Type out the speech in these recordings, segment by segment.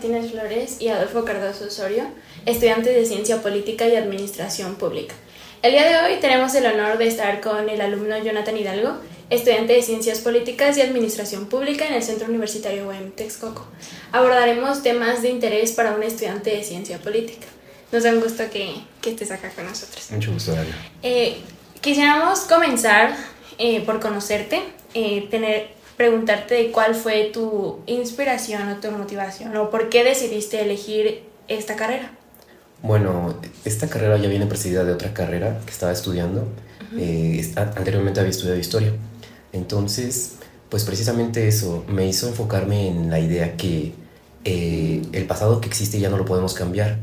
Martínez Flores y Adolfo Cardoso Osorio, estudiantes de Ciencia Política y Administración Pública. El día de hoy tenemos el honor de estar con el alumno Jonathan Hidalgo, estudiante de Ciencias Políticas y Administración Pública en el Centro Universitario UEM Texcoco. Abordaremos temas de interés para un estudiante de Ciencia Política. Nos da un gusto que, que estés acá con nosotros. Mucho gusto, Dalia. Eh, quisiéramos comenzar eh, por conocerte, eh, tener preguntarte cuál fue tu inspiración o tu motivación o por qué decidiste elegir esta carrera. Bueno, esta carrera ya viene precedida de otra carrera que estaba estudiando. Eh, anteriormente había estudiado historia. Entonces, pues precisamente eso me hizo enfocarme en la idea que eh, el pasado que existe ya no lo podemos cambiar,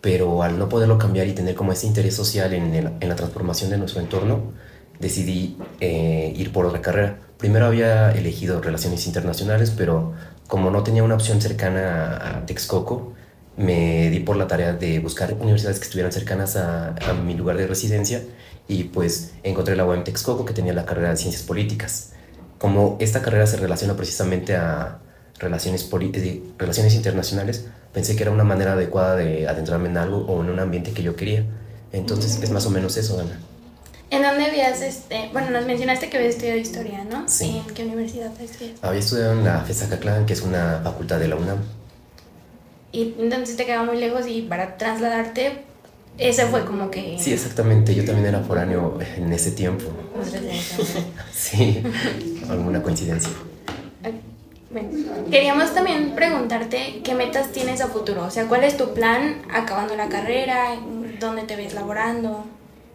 pero al no poderlo cambiar y tener como ese interés social en, en la transformación de nuestro entorno, decidí eh, ir por otra carrera. Primero había elegido relaciones internacionales, pero como no tenía una opción cercana a Texcoco, me di por la tarea de buscar universidades que estuvieran cercanas a, mi lugar de residencia y pues encontré la UAM Texcoco que tenía la carrera de ciencias políticas. Como esta carrera se relaciona precisamente a relaciones, eh, relaciones internacionales, pensé que era una manera adecuada de adentrarme en algo o en un ambiente que yo quería. Entonces es más o menos eso, Ana. ¿En dónde habías, este, bueno, nos mencionaste que habías estudiado historia, ¿no? Sí. ¿En qué universidad estudiado? Había estudiado en la FESACACLAN, que es una facultad de la UNAM. Y entonces te quedaba muy lejos y para trasladarte, ese fue como que... Sí, exactamente, yo también era foráneo en ese tiempo. sí, alguna coincidencia. Bueno, queríamos también preguntarte qué metas tienes a futuro, o sea, ¿cuál es tu plan acabando la carrera? ¿Dónde te ves laborando?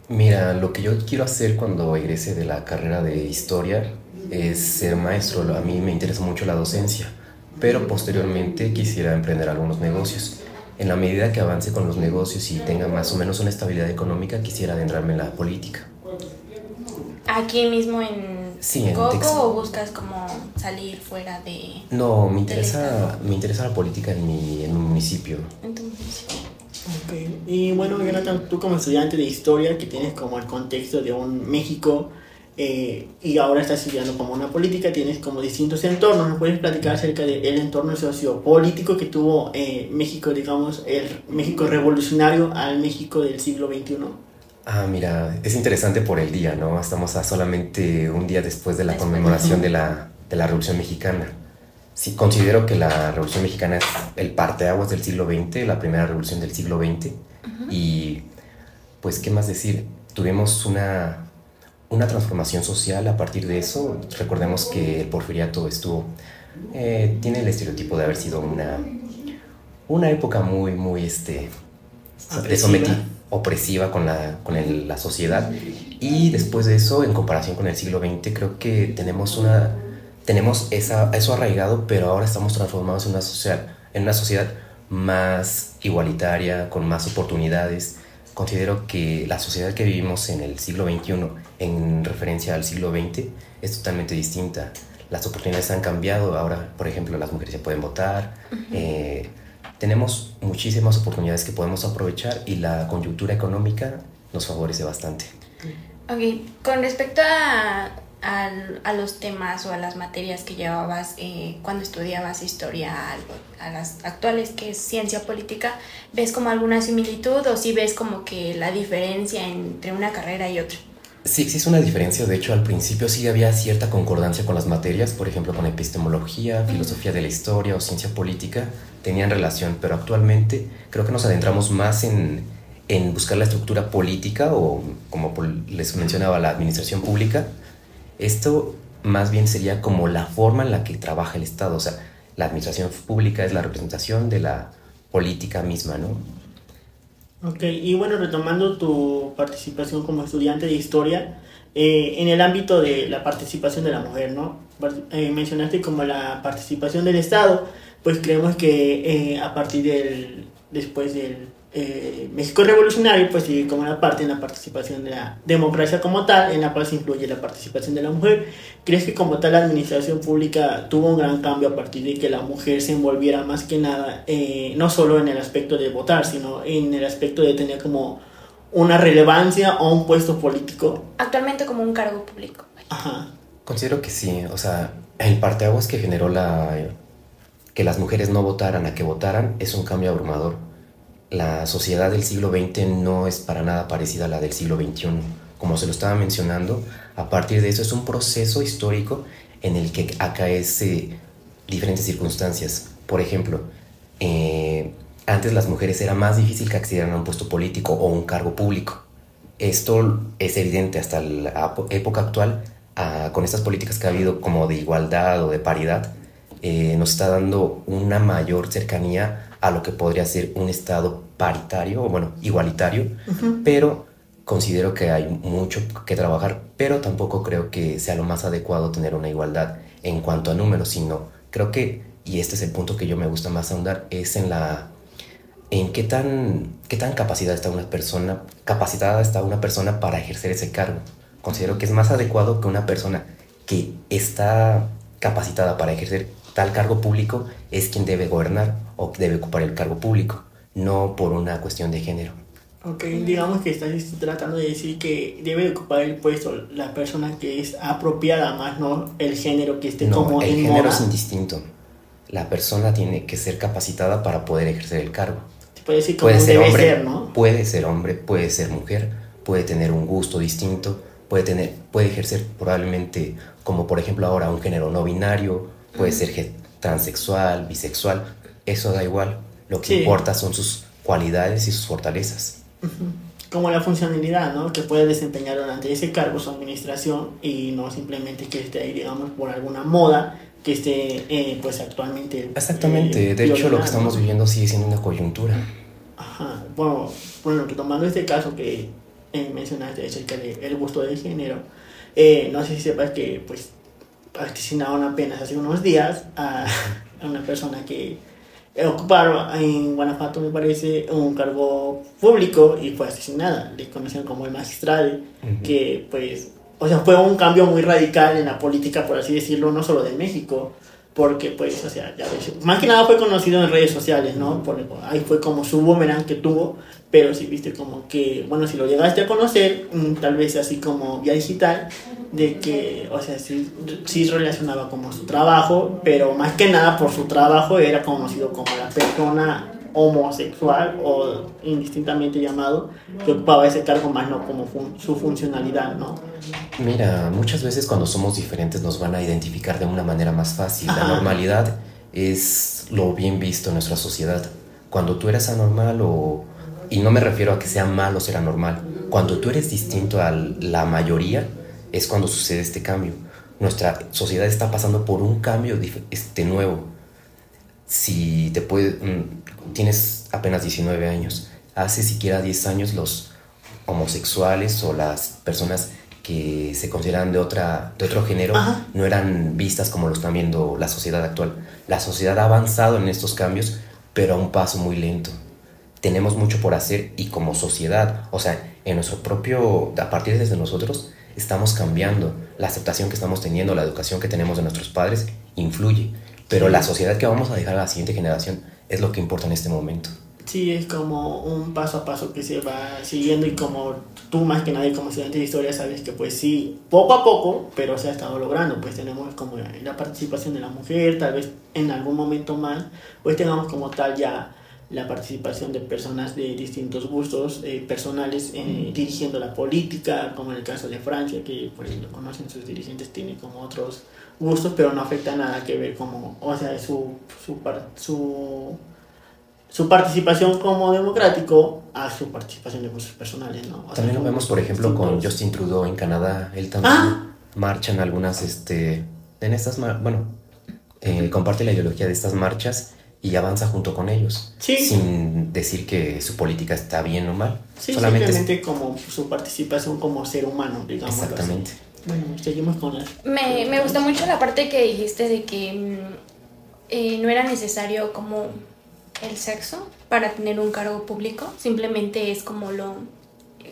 Mira, lo que yo quiero hacer cuando egrese de la carrera de historia es ser maestro. A mí me interesa mucho la docencia, pero posteriormente quisiera emprender algunos negocios. En la medida que avance con los negocios y tenga más o menos una estabilidad económica, quisiera adentrarme en la política. ¿Aquí mismo en sí, Coco o buscas como salir fuera de...? No, me interesa, me interesa la política en mi, en mi municipio. En tu municipio. Okay. Y bueno, Jonathan, tú como estudiante de historia, que tienes como el contexto de un México eh, y ahora estás estudiando como una política, tienes como distintos entornos. ¿Nos puedes platicar acerca del entorno sociopolítico que tuvo eh, México, digamos, el México revolucionario al México del siglo XXI? Ah, mira, es interesante por el día, ¿no? Estamos a solamente un día después de la conmemoración de la, de la Revolución Mexicana. Sí, considero que la Revolución Mexicana es el parteaguas del siglo XX, la primera revolución del siglo XX. Y, pues, ¿qué más decir? Tuvimos una, una transformación social a partir de eso. Recordemos que el porfiriato estuvo... Eh, tiene el estereotipo de haber sido una, una época muy, muy, este... Opresiva. opresiva con, la, con la sociedad. Y después de eso, en comparación con el siglo XX, creo que tenemos una tenemos esa, eso arraigado, pero ahora estamos transformados en una, sociedad, en una sociedad más igualitaria, con más oportunidades. Considero que la sociedad que vivimos en el siglo XXI, en referencia al siglo XX, es totalmente distinta. Las oportunidades han cambiado. Ahora, por ejemplo, las mujeres ya pueden votar. Eh, tenemos muchísimas oportunidades que podemos aprovechar y la coyuntura económica nos favorece bastante. Ok, con respecto a a los temas o a las materias que llevabas eh, cuando estudiabas historia a, las actuales, que es ciencia política, ¿ves como alguna similitud o si ves como que la diferencia entre una carrera y otra? Sí, existe una diferencia. De hecho, al principio sí había cierta concordancia con las materias, por ejemplo, con epistemología, filosofía de la historia o ciencia política, tenían relación, pero actualmente creo que nos adentramos más en, en buscar la estructura política o, como les mencionaba, la administración pública esto más bien sería como la forma en la que trabaja el Estado, o sea, la administración pública es la representación de la política misma, ¿no? Ok, y bueno, retomando tu participación como estudiante de historia, eh, en el ámbito de la participación de la mujer, ¿no? Eh, mencionaste como la participación del Estado, pues creemos que eh, a partir del, después del eh, México revolucionario pues sigue como una parte en la participación de la democracia como tal, en la cual se incluye la participación de la mujer. ¿Crees que como tal la administración pública tuvo un gran cambio a partir de que la mujer se envolviera más que nada, eh, no solo en el aspecto de votar, sino en el aspecto de tener como una relevancia o un puesto político? Actualmente como un cargo público. Ajá. Considero que sí, o sea, el parteaguas que generó la que las mujeres no votaran a que votaran es un cambio abrumador. La sociedad del siglo XX no es para nada parecida a la del siglo XXI. Como se lo estaba mencionando, a partir de eso es un proceso histórico en el que acaece diferentes circunstancias. Por ejemplo, eh, antes las mujeres era más difícil que accedieran a un puesto político o un cargo público. Esto es evidente hasta la época actual, ah, con estas políticas que ha habido como de igualdad o de paridad, eh, nos está dando una mayor cercanía a lo que podría ser un Estado paritario, o bueno, igualitario, pero considero que hay mucho que trabajar, pero tampoco creo que sea lo más adecuado tener una igualdad en cuanto a números, sino creo que, y este es el punto que yo me gusta más ahondar, es en la en qué tan, qué tan capacidad está una persona, capacitada está una persona para ejercer ese cargo. Considero que es más adecuado que una persona que está capacitada para ejercer tal cargo público es quien debe gobernar o debe ocupar el cargo público, no por una cuestión de género. Ok, digamos que estás tratando de decir que debe ocupar el puesto la persona que es apropiada, más no el género que esté como el género es indistinto. La persona tiene que ser capacitada para poder ejercer el cargo. Puede, ser hombre, ¿no? Puede ser hombre, puede ser mujer, puede tener un gusto distinto, puede tener, puede ejercer probablemente, como por ejemplo ahora, un género no binario, puede ser transexual, bisexual, eso da igual. Lo que importa son sus cualidades y sus fortalezas. Como la funcionalidad, ¿no? Que puede desempeñar durante ese cargo, su administración, y no simplemente que esté ahí, digamos, por alguna moda que esté eh, pues actualmente. Exactamente, eh, de hecho lo que estamos viviendo sigue siendo una coyuntura. Ajá, bueno, bueno retomando este caso que eh, mencionaste acerca del gusto del género, no sé si sepas que pues asesinaron apenas hace unos días a, una persona que ocupaba en Guanajuato, me parece, un cargo público y fue asesinada. Le conocían como el magistrado, que pues o sea, fue un cambio muy radical en la política, por así decirlo, no solo de México, porque pues, o sea, ya ves, más que nada fue conocido en redes sociales, ¿no? Por, ahí fue como su boomerang que tuvo, pero si viste como que, bueno, si lo llegaste a conocer, mm, tal vez así como vía digital, de que, o sea, sí, sí relacionaba como su trabajo, pero más que nada por su trabajo era conocido como la persona homosexual o indistintamente llamado que ocupaba ese cargo más no como su funcionalidad, ¿no? Mira, muchas veces cuando somos diferentes nos van a identificar de una manera más fácil. La normalidad es lo bien visto en nuestra sociedad. Cuando tú eres anormal o... Y no me refiero a que sea malo ser anormal. Cuando tú eres distinto a la mayoría es cuando sucede este cambio. Nuestra sociedad está pasando por un cambio este, nuevo. Si te puede, mm, tienes apenas 19 años. Hace siquiera 10 años los homosexuales o las personas que se consideran de, otra, de otro género no eran vistas como lo están viendo la sociedad actual. La sociedad ha avanzado en estos cambios, pero a un paso muy lento. Tenemos mucho por hacer y como sociedad, o sea, en nuestro propio, a partir de nosotros, estamos cambiando. La aceptación que estamos teniendo, la educación que tenemos de nuestros padres, influye. Pero la sociedad que vamos a dejar a la siguiente generación es lo que importa en este momento. Sí, es como un paso a paso que se va siguiendo y como tú más que nadie como estudiante de historia sabes que pues sí, poco a poco, pero se ha estado logrando, pues tenemos como la participación de la mujer, tal vez en algún momento más, pues tengamos como tal ya la participación de personas de distintos gustos eh, personales eh, dirigiendo la política, como en el caso de Francia, que pues lo conocen sus dirigentes, tienen como otros gustos, pero no afecta nada que ver como, o sea, su, su, su, su participación como democrático a su participación de gustos personales, ¿no? también lo vemos, por ejemplo, con Justin Trudeau en Canadá, él también ah. marcha en algunas, este, en estas, bueno, eh, comparte la ideología de estas marchas y avanza junto con ellos, sin decir que su política está bien o mal. solamente simplemente como su participación como ser humano, digamos. Exactamente. Bueno, seguimos con la... Me, me gustó mucho la parte que dijiste de que mm, eh, no era necesario como el sexo para tener un cargo público, simplemente es como lo,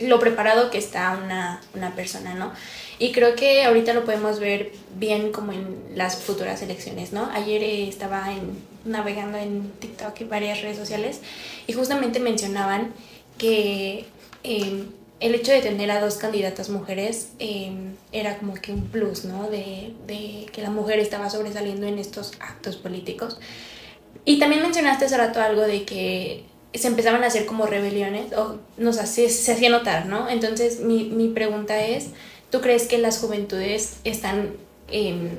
lo preparado que está una, una persona, ¿no? Y creo que ahorita lo podemos ver bien como en las futuras elecciones, ¿no? Ayer eh, estaba en, navegando en TikTok y varias redes sociales y justamente mencionaban que eh, el hecho de tener a dos candidatas mujeres em, era como que un plus, ¿no? De, que la mujer estaba sobresaliendo en estos actos políticos. Y también mencionaste hace rato algo de que se empezaban a hacer como rebeliones, o nos hace, se hacía notar, ¿no? Entonces mi, pregunta es, ¿tú crees que las juventudes están em,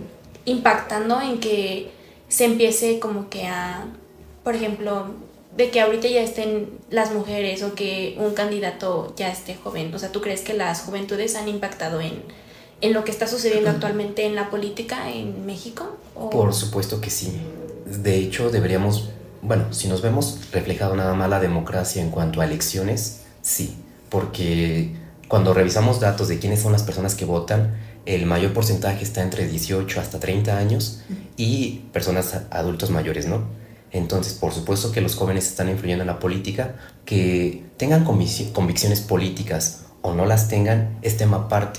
impactando en que se empiece como que a, por ejemplo, de que ahorita ya estén las mujeres o que un candidato ya esté joven? O sea, ¿tú crees que las juventudes han impactado en, en lo que está sucediendo actualmente en la política en México? Por supuesto que sí. De hecho, deberíamos, bueno, si nos vemos reflejado nada más la democracia en cuanto a elecciones, sí, porque cuando revisamos datos de quiénes son las personas que votan, el mayor porcentaje está entre 18 hasta 30 años y personas adultos mayores, ¿no? Entonces, por supuesto que los jóvenes están influyendo en la política, que tengan convicciones políticas o no las tengan, es tema aparte,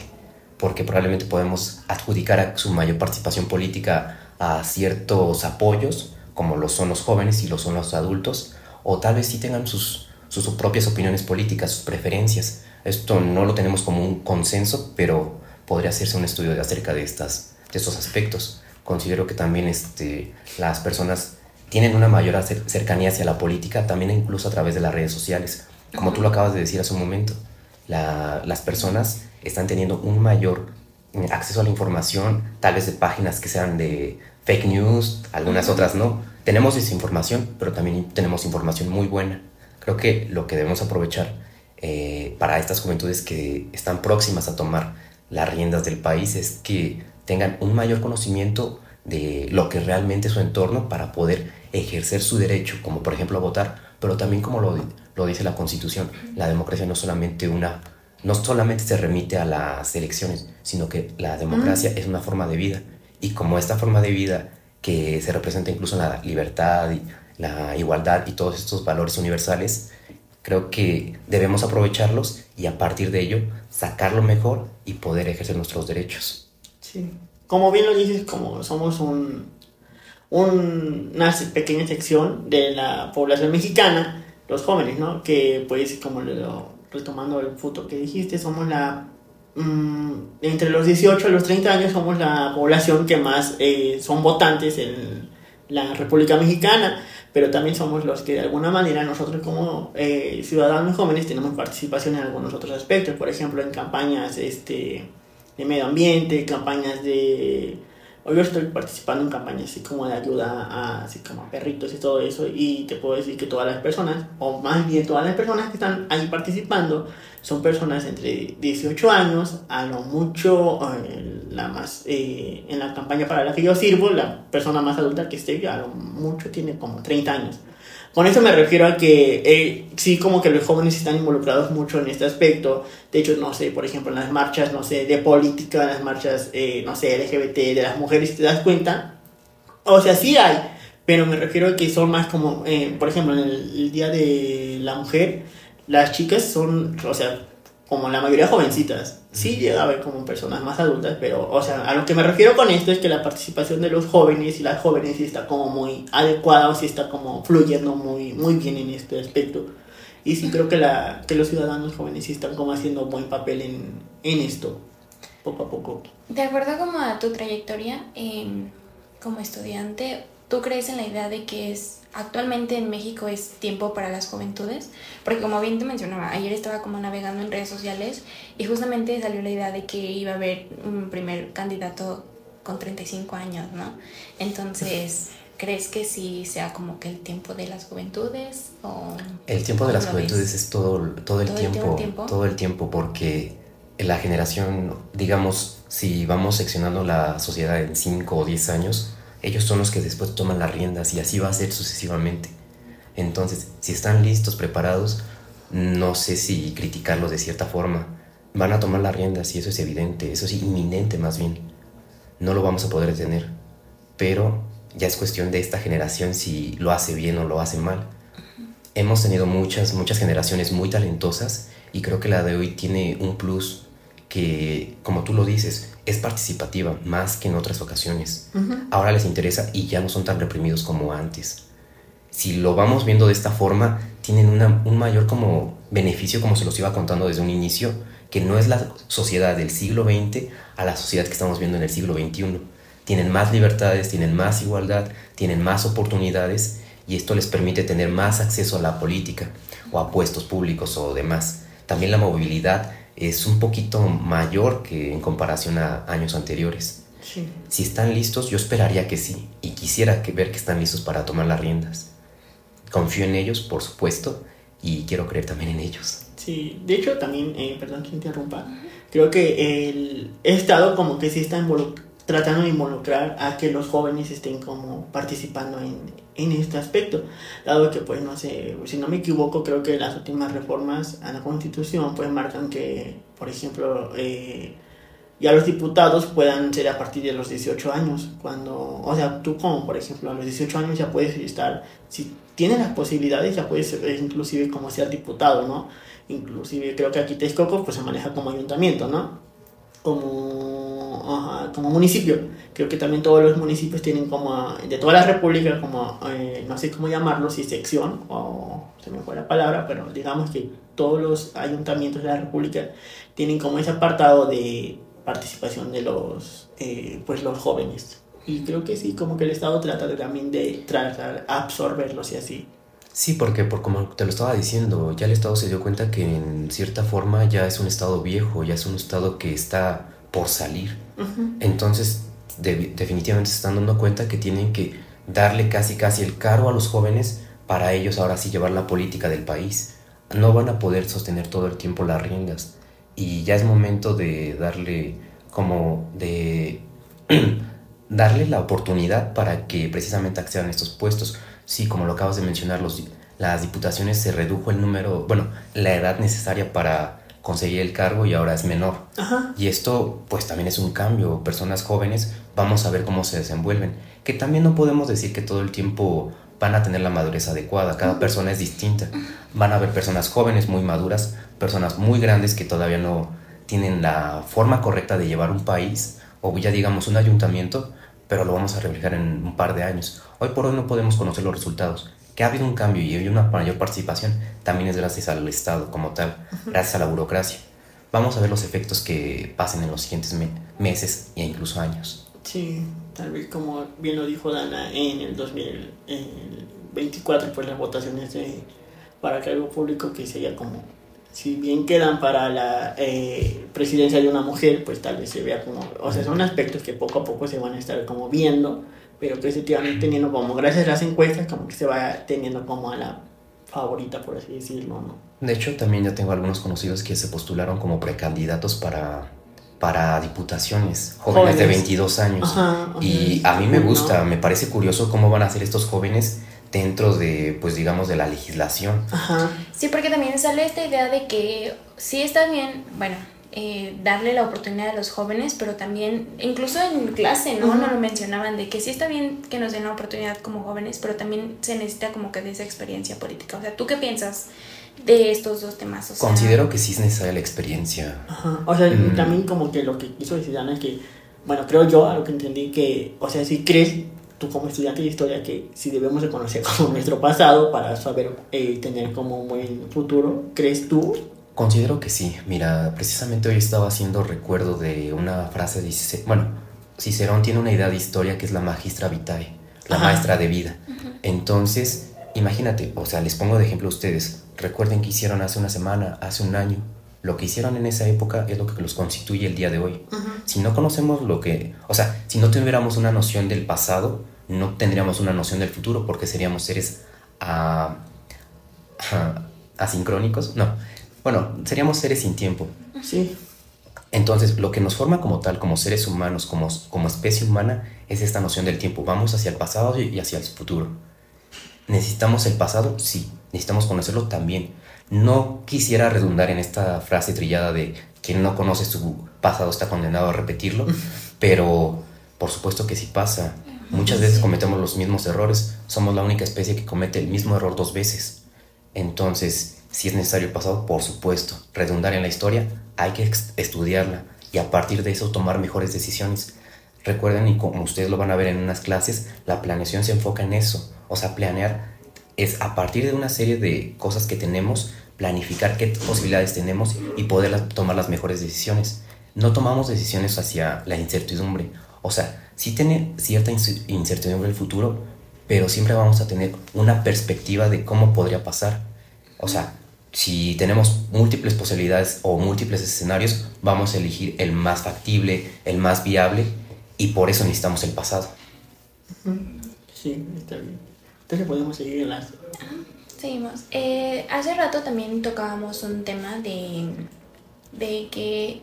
porque probablemente podemos adjudicar a su mayor participación política a ciertos apoyos, como lo son los jóvenes y lo son los adultos, o tal vez sí tengan sus, sus propias opiniones políticas, sus preferencias. Esto no lo tenemos como un consenso, pero podría hacerse un estudio acerca de estos aspectos. Considero que también este, las personas tienen una mayor cercanía hacia la política, también incluso a través de las redes sociales. Como tú lo acabas de decir hace un momento, las personas están teniendo un mayor eh, acceso a la información, tal vez de páginas que sean de fake news, algunas otras no. Tenemos desinformación, pero también tenemos información muy buena. Creo que lo que debemos aprovechar eh, para estas juventudes que están próximas a tomar las riendas del país es que tengan un mayor conocimiento de lo que realmente es su entorno para poder ejercer su derecho, como por ejemplo a votar, pero también como lo, lo dice la Constitución, la democracia no solamente una no solamente se remite a las elecciones, sino que la democracia es una forma de vida. Y como esta forma de vida que se representa incluso en la libertad y la igualdad y todos estos valores universales, creo que debemos aprovecharlos y a partir de ello sacarlo mejor y poder ejercer nuestros derechos. Sí. Como bien lo dices, como somos un, una pequeña sección de la población mexicana, los jóvenes, ¿no? Que pues como lo, retomando el futuro que dijiste, somos la mm, entre los 18 y los 30 años somos la población que más eh, son votantes en la República Mexicana pero también somos los que de alguna manera nosotros como eh, ciudadanos jóvenes tenemos participación en algunos otros aspectos, por ejemplo en campañas este, de medio ambiente, campañas de Hoy estoy participando en campañas así como de ayuda a, así como perritos y todo eso y te puedo decir que todas las personas, o más bien todas las personas que están ahí participando, son personas entre 18 años, a lo mucho, eh, la más, eh, en la campaña para la que yo sirvo, la persona más adulta que esté, a lo mucho tiene como 30 años. Con eso me refiero a que eh, sí, como que los jóvenes están involucrados mucho en este aspecto. De hecho, no sé, por ejemplo, en las marchas, no sé, de política, en las marchas, eh, no sé, LGBT, de las mujeres, ¿te das cuenta? O sea, sí hay, pero me refiero a que son más como, eh, por ejemplo, en el, Día de la Mujer, las chicas son, o sea, como la mayoría jovencitas. Sí llega a ver como personas más adultas, pero, o sea, a lo que me refiero con esto es que la participación de los jóvenes y las jóvenes sí está como muy adecuada o sí está como fluyendo muy, muy bien en este aspecto. Y sí creo que, la, que los ciudadanos jóvenes sí están como haciendo buen papel en, en esto, poco a poco. De acuerdo como a tu trayectoria em, como estudiante, ¿tú crees en la idea de que es actualmente en México es tiempo para las juventudes, porque como bien te mencionaba, ayer estaba como navegando en redes sociales y justamente salió la idea de que iba a haber un primer candidato con 35 años, ¿no? Entonces, ¿crees que sí sea como que el tiempo de las juventudes? O el tiempo de las juventudes es todo, todo, el, tiempo, el tiempo, todo el tiempo, porque la generación, digamos, si vamos seccionando la sociedad en 5 o 10 años, ellos son los que después toman las riendas y así va a ser sucesivamente. Entonces, si están listos, preparados, no sé si criticarlos de cierta forma. Van a tomar las riendas y eso es evidente, eso es inminente más bien. No lo vamos a poder detener. Pero ya es cuestión de esta generación si lo hace bien o lo hace mal. Hemos tenido muchas, muchas generaciones muy talentosas y creo que la de hoy tiene un plus que, como tú lo dices, es participativa más que en otras ocasiones. Ahora les interesa y ya no son tan reprimidos como antes. Si lo vamos viendo de esta forma, tienen un mayor como beneficio, como se los iba contando desde un inicio, que no es la sociedad del siglo XX a la sociedad que estamos viendo en el siglo XXI. Tienen más libertades, tienen más igualdad, tienen más oportunidades y esto les permite tener más acceso a la política o a puestos públicos o demás. También la movilidad es un poquito mayor que en comparación a años anteriores. Si están listos, yo esperaría que sí y quisiera que ver que están listos para tomar las riendas. Confío en ellos, por supuesto, y quiero creer también en ellos. Sí, de hecho también, eh, perdón que interrumpa, creo que el Estado como que sí está tratando de involucrar a que los jóvenes estén como participando en, en este aspecto, dado que pues no sé, si no me equivoco, creo que las últimas reformas a la constitución pues marcan que, por ejemplo, eh, ya los diputados puedan ser a partir de los 18 años, cuando, o sea, tú como por ejemplo a los 18 años ya puedes estar, si tienes las posibilidades ya puedes ser inclusive como ser diputado, ¿no? Inclusive creo que aquí Texcoco pues se maneja como ayuntamiento, ¿no? Como, como municipio. Creo que también todos los municipios tienen como, de toda la república, como, eh, no sé cómo llamarlo, si sección o se me fue la palabra, pero digamos que todos los ayuntamientos de la república tienen como ese apartado de participación de los, eh, pues los jóvenes. Y creo que sí, como que el Estado trata de, también de tratar absorberlos y así. Sí, porque por como te lo estaba diciendo, ya el Estado se dio cuenta que en cierta forma ya es un Estado viejo, ya es un Estado que está por salir. Entonces, definitivamente se están dando cuenta que tienen que darle casi casi el cargo a los jóvenes para ellos ahora sí llevar la política del país. No van a poder sostener todo el tiempo las riendas y ya es momento de darle como de darle la oportunidad para que precisamente accedan a estos puestos. Sí, como lo acabas de mencionar, los, las diputaciones se redujo el número, bueno, la edad necesaria para conseguir el cargo y ahora es menor. Y esto pues también es un cambio. Personas jóvenes, vamos a ver cómo se desenvuelven. Que también no podemos decir que todo el tiempo van a tener la madurez adecuada. Cada persona es distinta. Van a haber personas jóvenes muy maduras, personas muy grandes que todavía no tienen la forma correcta de llevar un país o ya digamos un ayuntamiento, pero lo vamos a reflejar en un par de años. Hoy por hoy no podemos conocer los resultados. Que ha habido un cambio y hay una mayor participación también es gracias al Estado como tal, gracias a la burocracia. Vamos a ver los efectos que pasen en los siguientes meses e incluso años. Sí, tal vez como bien lo dijo Dana en el 2024, pues las votaciones de, para cargo público que sería como si bien quedan para la eh, presidencia de una mujer, pues tal vez se vea como, o sea, son aspectos que poco a poco se van a estar como viendo, pero que se van teniendo como, gracias a las encuestas, como que se va teniendo como a la favorita, por así decirlo, ¿no? De hecho, también ya tengo algunos conocidos que se postularon como precandidatos para, para diputaciones, jóvenes, de 22 años. y a mí me gusta, me parece curioso cómo van a ser estos jóvenes dentro de, pues digamos, de la legislación. Ajá. Sí, porque también sale esta idea de que sí está bien, bueno, eh, darle la oportunidad a los jóvenes, pero también, incluso en clase, ¿no? No lo mencionaban, de que sí está bien que nos den la oportunidad como jóvenes, pero también se necesita como que de esa experiencia política. O sea, ¿tú qué piensas de estos dos temas? Considero que sí es necesaria la experiencia. Ajá. O sea, mm. también como que lo que quiso decir Ana es que, bueno, creo yo, a lo que entendí, que, o sea, si crees tú como estudiante de historia que si debemos de conocer como nuestro pasado para saber eh, tener como un buen futuro, ¿crees tú? Considero que sí. Mira, precisamente hoy estaba haciendo recuerdo de una frase de bueno, Cicerón tiene una idea de historia que es la magistra vitae, la maestra de vida. Entonces, imagínate, o sea, les pongo de ejemplo a ustedes. Recuerden que hicieron hace una semana, hace un año. Lo que hicieron en esa época es lo que los constituye el día de hoy. Si no conocemos lo que, o sea, si no tuviéramos una noción del pasado, no tendríamos una noción del futuro porque seríamos seres ah, ah, asincrónicos. No, bueno, seríamos seres sin tiempo. Sí. Entonces, lo que nos forma como tal, como seres humanos, como, como especie humana, es esta noción del tiempo. Vamos hacia el pasado y hacia el futuro. ¿Necesitamos el pasado? Sí. ¿Necesitamos conocerlo? También. No quisiera redundar en esta frase trillada de quien no conoce su pasado está condenado a repetirlo, pero por supuesto que sí pasa. Muchas veces cometemos los mismos errores. Somos la única especie que comete el mismo error dos veces. Entonces, si es necesario el pasado, por supuesto. Redundar en la historia, hay que estudiarla y a partir de eso tomar mejores decisiones. Recuerden, y como ustedes lo van a ver en unas clases, la planeación se enfoca en eso. O sea, planear es a partir de una serie de cosas que tenemos, planificar qué posibilidades tenemos y poder tomar las mejores decisiones. No tomamos decisiones hacia la incertidumbre. O sea, sí tiene cierta incertidumbre el futuro, pero siempre vamos a tener una perspectiva de cómo podría pasar. O sea, si tenemos múltiples posibilidades o múltiples escenarios, vamos a elegir el más factible, el más viable, y por eso necesitamos el pasado. Sí, está bien. Entonces podemos seguir en las... Seguimos. Eh, hace rato también tocábamos un tema de, de que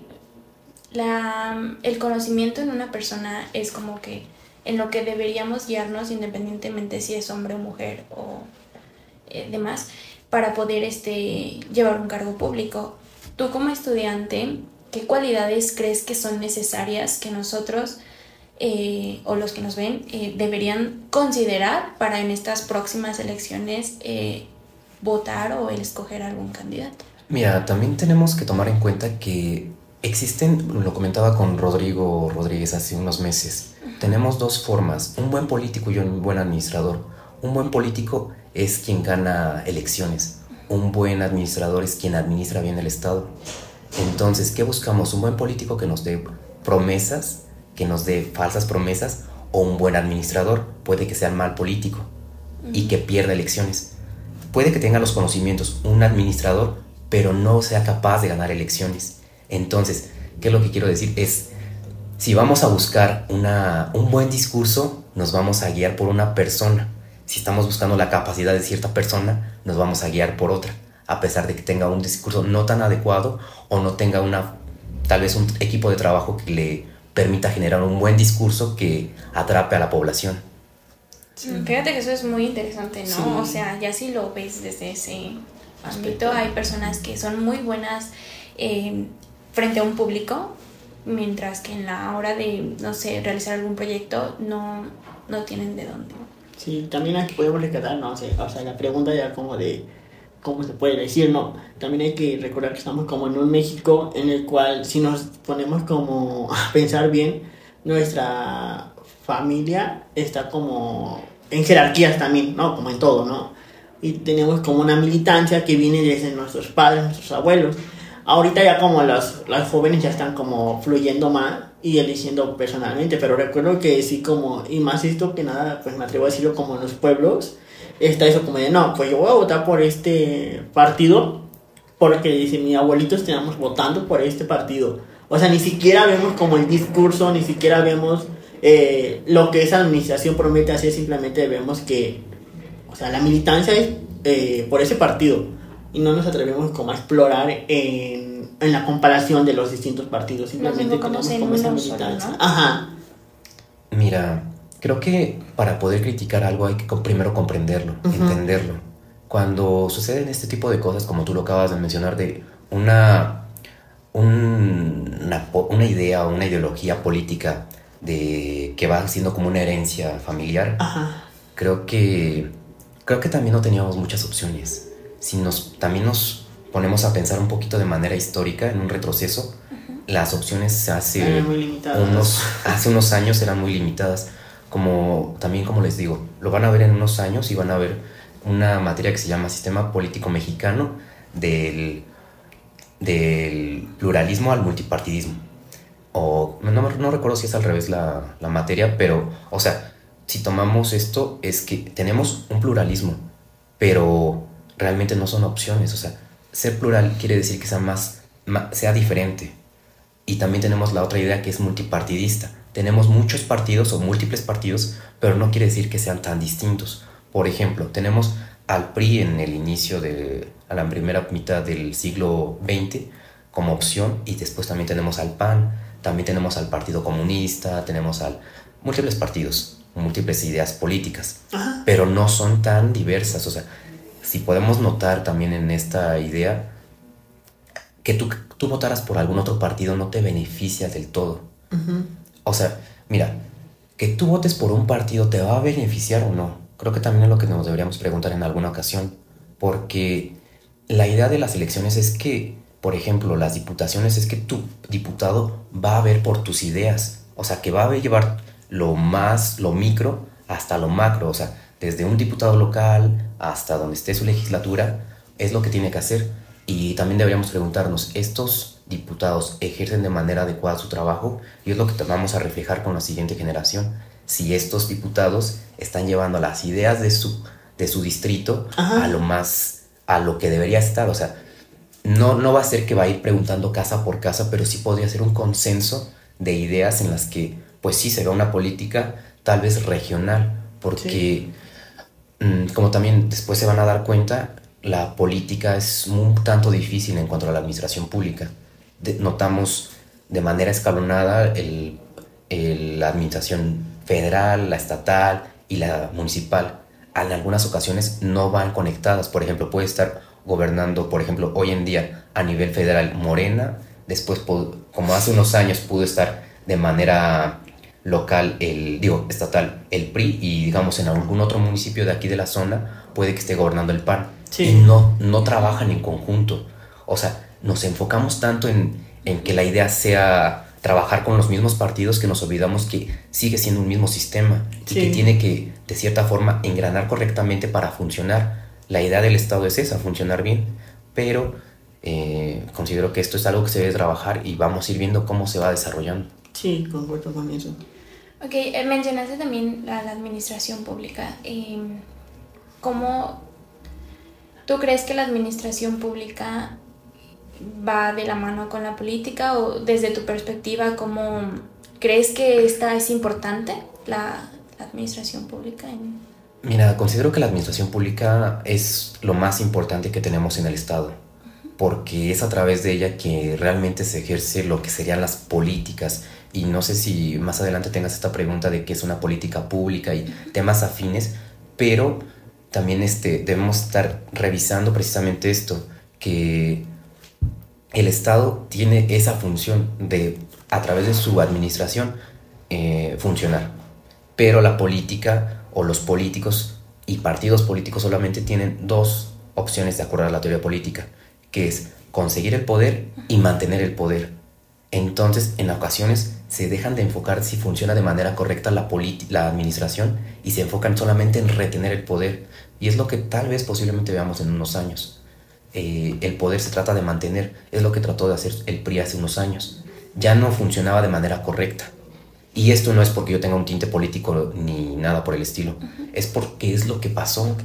la, el conocimiento en una persona es como que en lo que deberíamos guiarnos independientemente si es hombre o mujer o eh, demás para poder este, llevar un cargo público. Tú como estudiante, ¿qué cualidades crees que son necesarias que nosotros eh, o los que nos ven eh, deberían considerar para en estas próximas elecciones votar o el escoger algún candidato? Mira, también tenemos que tomar en cuenta que existen, lo comentaba con Rodrigo Rodríguez hace unos meses, tenemos dos formas, un buen político y un buen administrador. Un buen político es quien gana elecciones, un buen administrador es quien administra bien el Estado. Entonces, ¿qué buscamos? ¿Un buen político que nos dé promesas, que nos dé falsas promesas, o un buen administrador? Puede que sea mal político y que pierda elecciones. Puede que tenga los conocimientos, un administrador, pero no sea capaz de ganar elecciones. Entonces, ¿qué es lo que quiero decir? Es, si vamos a buscar una, un buen discurso, nos vamos a guiar por una persona. Si estamos buscando la capacidad de cierta persona, nos vamos a guiar por otra, a pesar de que tenga un discurso no tan adecuado o no tenga una, tal vez un equipo de trabajo que le permita generar un buen discurso que atrape a la población. Fíjate que eso es muy interesante, ¿no? O sea, ya si lo ves desde ese ámbito, hay personas que son muy buenas eh, frente a un público, mientras que en la hora de, no sé, realizar algún proyecto no, no tienen de dónde. Sí, también aquí podemos rescatar, ¿no? O sea, o sea, la pregunta ya como de cómo se puede decir, ¿no? También hay que recordar que estamos como en un México en el cual si nos ponemos como a pensar bien, nuestra familia está como en jerarquías también, ¿no? Como en todo, ¿no? Y tenemos como una militancia que viene desde nuestros padres, nuestros abuelos. Ahorita ya como las, las jóvenes ya están como fluyendo más y eligiendo personalmente, pero recuerdo que sí como, y más esto que nada, pues me atrevo a decirlo como en los pueblos, está eso como de, no, pues yo voy a votar por este partido, porque dice, mi abuelito estamos votando por este partido. O sea, ni siquiera vemos como el discurso, ni siquiera vemos eh, lo que esa administración promete hacer, simplemente vemos que, o sea, la militancia es eh, por ese partido y no nos atrevemos como a explorar en, en la comparación de los distintos partidos. Simplemente tenemos como esa militancia. Ajá. Mira, creo que para poder criticar algo hay que primero comprenderlo, entenderlo. Cuando suceden este tipo de cosas, como tú lo acabas de mencionar, de una, una, una idea o una ideología política de que va siendo como una herencia familiar, Ajá. creo que creo que también no teníamos muchas opciones si nos, también nos ponemos a pensar un poquito de manera histórica, en un retroceso, las opciones hace unos, hace unos años eran muy limitadas. Como, también como les digo, lo van a ver en unos años y van a ver una materia que se llama Sistema Político Mexicano del, del pluralismo al multipartidismo. O no, no, recuerdo si es al revés la, la materia, pero, o sea, si tomamos esto, es que tenemos un pluralismo, pero realmente no son opciones. O sea, ser plural quiere decir que sea más, sea diferente. Y también tenemos la otra idea que es multipartidista. Tenemos muchos partidos o múltiples partidos, pero no quiere decir que sean tan distintos. Por ejemplo, tenemos al PRI en el inicio de a la primera mitad del siglo XX como opción y después también tenemos al PAN, también tenemos al Partido Comunista, tenemos al múltiples partidos, múltiples ideas políticas, pero no son tan diversas, o sea, si podemos notar también en esta idea, que tú, tú votaras por algún otro partido no te beneficia del todo. O sea, mira, que tú votes por un partido te va a beneficiar o no. Creo que también es lo que nos deberíamos preguntar en alguna ocasión. Porque la idea de las elecciones es que, por ejemplo, las diputaciones es que tu diputado va a ver por tus ideas. O sea, que va a llevar lo más, lo micro hasta lo macro. O sea, desde un diputado local hasta donde esté su legislatura, es lo que tiene que hacer. Y también deberíamos preguntarnos, ¿estos diputados ejercen de manera adecuada su trabajo? Y es lo que vamos a reflejar con la siguiente generación. si estos diputados están llevando las ideas de su, de su distrito a lo más, a lo que debería estar. O sea, no, no va a ser que va a ir preguntando casa por casa, pero sí podría ser un consenso de ideas en las que, pues sí, se vea una política tal vez regional, porque, mm, como también después se van a dar cuenta, la política es un tanto difícil en cuanto a la administración pública. Notamos de manera escalonada el, la administración federal, la estatal y la municipal. En algunas ocasiones no van conectadas. Por ejemplo, puede estar gobernando, por ejemplo, hoy en día a nivel federal Morena, después, como hace unos años, pudo estar de manera local, el, digo, estatal, el PRI, y digamos en algún otro municipio de aquí de la zona, puede que esté gobernando el PAN. Y no, no trabajan en conjunto. O sea, nos enfocamos tanto en, en que la idea sea trabajar con los mismos partidos que nos olvidamos que sigue siendo un mismo sistema y que tiene que, de cierta forma, engranar correctamente para funcionar. La idea del Estado es esa, funcionar bien, pero eh, considero que esto es algo que se debe trabajar y vamos a ir viendo cómo se va desarrollando. Sí, concuerdo con eso. Ok, eh, mencionaste también la, administración pública. Eh, ¿Cómo tú crees que la administración pública va de la mano con la política o desde tu perspectiva, ¿cómo crees que esta es importante, la, administración pública? Mira, considero que la administración pública es lo más importante que tenemos en el Estado, porque es a través de ella que realmente se ejerce lo que serían las políticas. Y no sé si más adelante tengas esta pregunta de qué es una política pública y temas afines, pero también este, debemos estar revisando precisamente esto, que el Estado tiene esa función de, a través de su administración, eh, funcionar. Pero la política o los políticos y partidos políticos solamente tienen dos opciones de acuerdo a la teoría política, que es conseguir el poder y mantener el poder. Entonces, en ocasiones se dejan de enfocar si funciona de manera correcta la, la administración y se enfocan solamente en retener el poder. Y es lo que tal vez posiblemente veamos en unos años. Eh, el poder se trata de mantener, es lo que trató de hacer el PRI hace unos años. Ya no funcionaba de manera correcta. Y esto no es porque yo tenga un tinte político ni nada por el estilo, es porque es lo que pasó.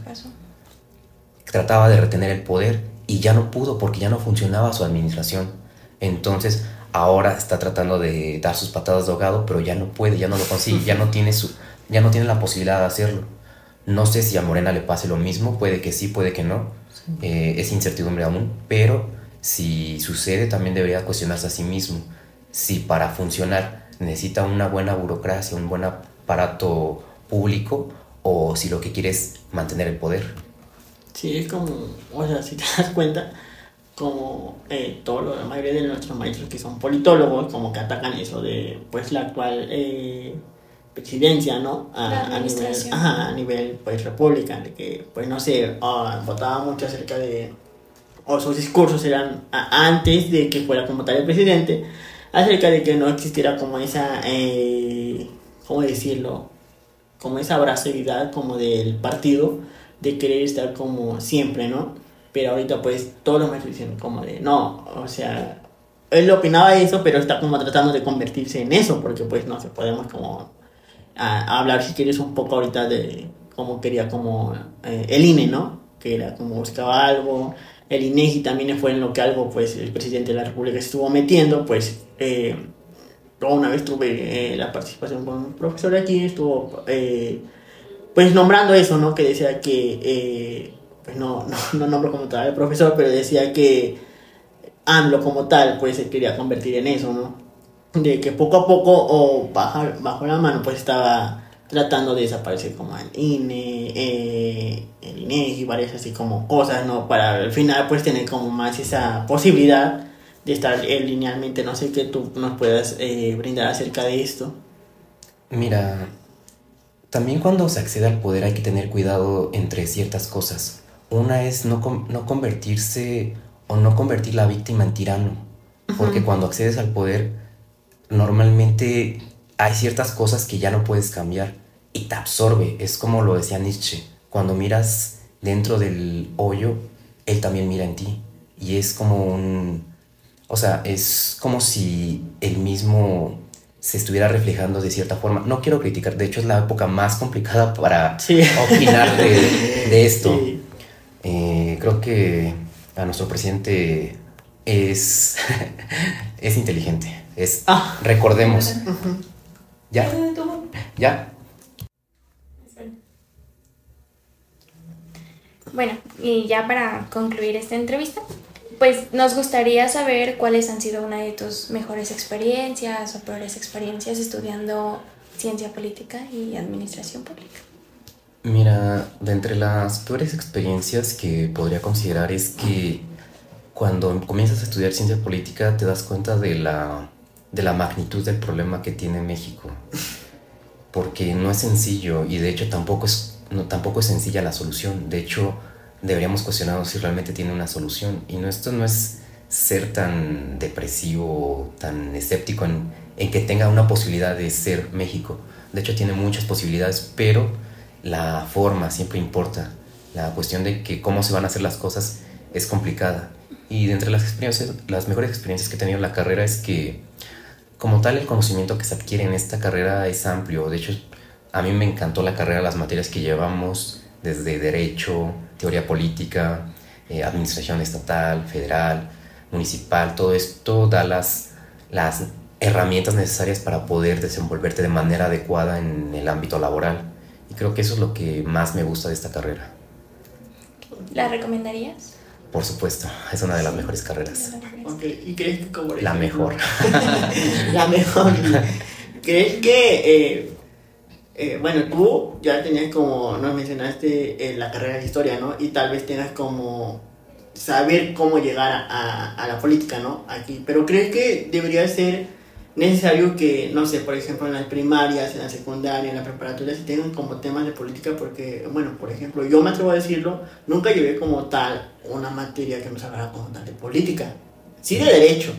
Trataba de retener el poder y ya no pudo porque ya no funcionaba su administración. Entonces ahora está tratando de dar sus patadas de ahogado, pero ya no puede, ya no lo consigue, ya no tiene su, ya no tiene la posibilidad de hacerlo. No sé si a Morena le pase lo mismo, puede que sí, puede que no, eh, es incertidumbre aún, pero si sucede también debería cuestionarse a sí mismo si para funcionar necesita una buena burocracia, un buen aparato público o si lo que quiere es mantener el poder. Sí, es como, o sea, si te das cuenta, como eh, todo la mayoría de nuestros maestros que son politólogos, como que atacan eso de pues la actual eh, presidencia, ¿no? A, nivel, a nivel, pues, república, de que, pues, no sé, uh, votaba mucho acerca de, o sus discursos eran antes de que fuera como tal el presidente, acerca de que no existiera como esa, eh, ¿cómo decirlo? Como esa abrazosidad como del partido de querer estar como siempre, ¿no? Pero ahorita pues todos los maestros dicen como de, no, o sea, él opinaba eso, pero está como tratando de convertirse en eso, porque pues no se podemos como a, hablar, si quieres, un poco ahorita de cómo quería como eh, el INE, ¿no? Que era como buscaba algo. El INEGI también fue en lo que algo, pues, el presidente de la República estuvo metiendo, pues, eh, una vez tuve eh, la participación con un profesor aquí, estuvo, eh, pues, nombrando eso, ¿no? Que decía que, pues, no, no, no nombro como tal el profesor, pero decía que AMLO como tal, pues, se quería convertir en eso, ¿no? De que poco a poco o bajo, bajo la mano pues estaba tratando de desaparecer como el INE, eh, el INEGI, varias así como cosas, ¿no? Para al final pues tener como más esa posibilidad de estar linealmente, no sé qué tú nos puedas eh, brindar acerca de esto. Mira, también cuando se accede al poder hay que tener cuidado entre ciertas cosas. Una es no, no convertirse o no convertir la víctima en tirano, porque cuando accedes al poder normalmente hay ciertas cosas que ya no puedes cambiar y te absorbe. Es como lo decía Nietzsche, cuando miras dentro del hoyo, él también mira en ti. Y es como un... O sea, es como si el mismo se estuviera reflejando de cierta forma. No quiero criticar, de hecho es la época más complicada para Sí. opinar de, de esto. Sí. Eh, creo que a nuestro presidente es, es inteligente. Es, Ah. recordemos. ¿Ya? ¿Ya? Bueno, y ya para concluir esta entrevista, pues nos gustaría saber cuáles han sido una de tus mejores experiencias o peores experiencias estudiando ciencia política y administración pública. Mira, de entre las peores experiencias que podría considerar es que cuando comienzas a estudiar ciencia política te das cuenta de la, de la magnitud del problema que tiene México. Porque no es sencillo y de hecho tampoco es, tampoco es sencilla la solución. De hecho, deberíamos cuestionarnos si realmente tiene una solución. Y no, esto no es ser tan depresivo, tan escéptico en, en que tenga una posibilidad de ser México. De hecho, tiene muchas posibilidades, pero la forma siempre importa. La cuestión de que cómo se van a hacer las cosas es complicada. Y de entre las experiencias, las mejores experiencias que he tenido en la carrera es que, como tal, el conocimiento que se adquiere en esta carrera es amplio. De hecho, a mí me encantó la carrera, las materias que llevamos, desde Derecho, Teoría Política, eh, Administración Estatal, Federal, Municipal, todo esto da las, las herramientas necesarias para poder desenvolverte de manera adecuada en el ámbito laboral. Y creo que eso es lo que más me gusta de esta carrera. ¿La recomendarías? Por supuesto, es una de las mejores carreras. Ok, ¿y crees que como La mejor. la mejor. ¿Crees que, eh, eh, bueno, tú ya tenías como, nos mencionaste eh, la carrera de historia, ¿no? Y tal vez tengas como saber cómo llegar a, a- a la política, ¿no? Aquí. Pero ¿crees que debería ser necesario que, no sé, por ejemplo, en las primarias, en la secundaria, en la preparatoria, se tengan como temas de política? Porque, bueno, por ejemplo, yo me atrevo a decirlo, nunca llevé como tal una materia que nos hablara como tal de política. Sí de derecho,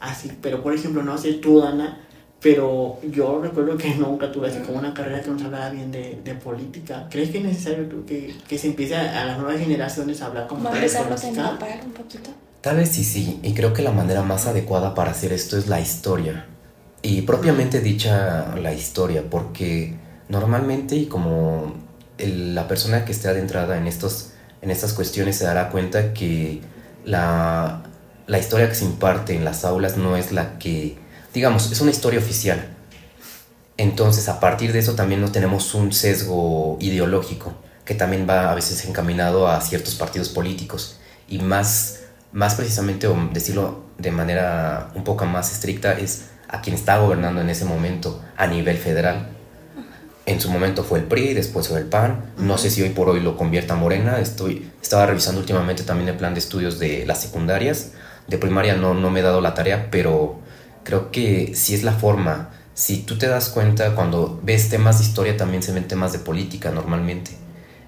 así, pero por ejemplo, no sé tú, Dana, pero yo recuerdo que nunca tuve así como una carrera que nos hablara bien de, de política. ¿Crees que es necesario tú que, que se empiece a, a las nuevas generaciones a hablar como de política? empapar un poquito. Tal vez sí, sí, y creo que la manera más adecuada para hacer esto es la historia. Y propiamente dicha la historia, porque normalmente y como el- la persona que esté adentrada en, estos, en estas cuestiones se dará cuenta que la, la historia que se imparte en las aulas no es la que, digamos, es una historia oficial. Entonces, a partir de eso también no tenemos un sesgo ideológico, que también va a veces encaminado a ciertos partidos políticos. Y más, más precisamente, o decirlo de manera un poco más estricta, es a quien está gobernando en ese momento a nivel federal. En su momento fue el PRI, después fue el PAN. No sé si hoy por hoy lo convierta a Morena. Estoy, estaba revisando últimamente también el plan de estudios de las secundarias. De primaria no, no me he dado la tarea, pero creo que si es la forma. Si tú te das cuenta, cuando ves temas de historia también se ven temas de política normalmente.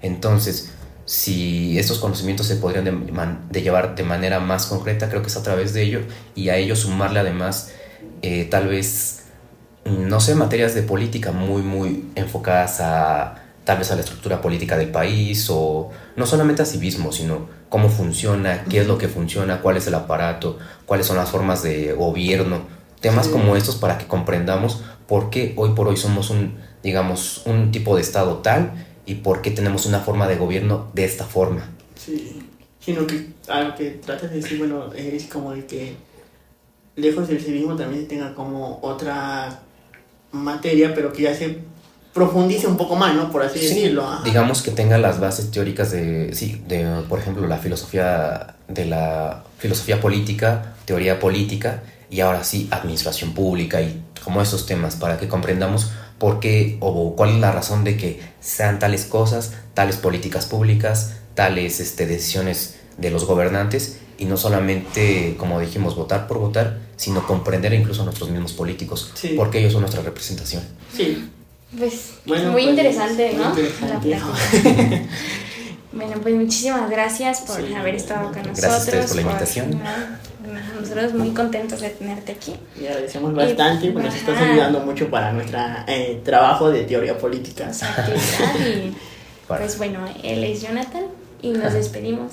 Entonces, si estos conocimientos se podrían de, llevar de manera más concreta, creo que es a través de ello y a ello sumarle además eh, tal vez, mm, no sé, materias de política muy, muy enfocadas a tal vez a la estructura política del país o no solamente a civismo, sino cómo funciona, qué es lo que funciona, cuál es el aparato, cuáles son las formas de gobierno, temas Sí. como estos para que comprendamos por qué hoy por hoy somos un, digamos, un tipo de estado tal y por qué tenemos una forma de gobierno de esta forma. Sí, sino que a lo que tratas de decir, bueno, es como de que lejos del civismo también se tenga como otra materia, pero que ya se profundice un poco más, ¿no? Por así Sí, decirlo. ajá. digamos que tenga las bases teóricas de, sí, de, por ejemplo, la filosofía de la filosofía política, teoría política y ahora sí, administración pública y como esos temas para que comprendamos por qué o cuál es la razón de que sean tales cosas, tales políticas públicas, tales este, decisiones de los gobernantes y no solamente, como dijimos, votar por votar, sino comprender incluso a nuestros mismos políticos, Sí. porque ellos son nuestra representación. Sí, Pues Bueno, muy pues, interesante, muy ¿no? interesante. La plática. bueno, pues muchísimas gracias por Sí. haber estado con nosotros. Gracias por la invitación. no, nosotros muy contentos de tenerte aquí. y agradecemos bastante, porque nos estás ayudando mucho para nuestro trabajo de teoría política. Y pues bueno, él es Jonathan y nos despedimos.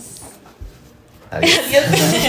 Adiós.